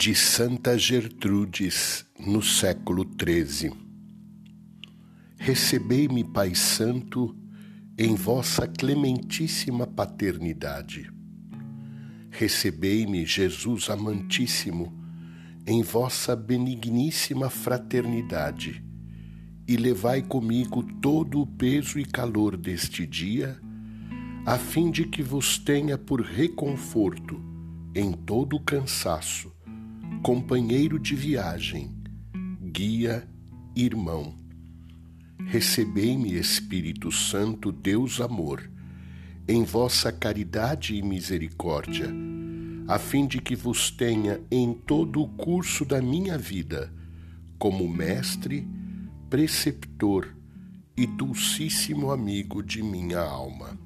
de Santa Gertrudes no século XIII. Recebei-me, Pai Santo, em vossa clementíssima paternidade. Recebei-me, Jesus amantíssimo, em vossa benigníssima fraternidade, e levai comigo todo o peso e calor deste dia, a fim de que vos tenha por reconforto em todo o cansaço, companheiro de viagem, guia, irmão. Recebei-me, Espírito Santo, Deus amor, em vossa caridade e misericórdia, a fim de que vos tenha em todo o curso da minha vida, como mestre, preceptor e dulcíssimo amigo de minha alma.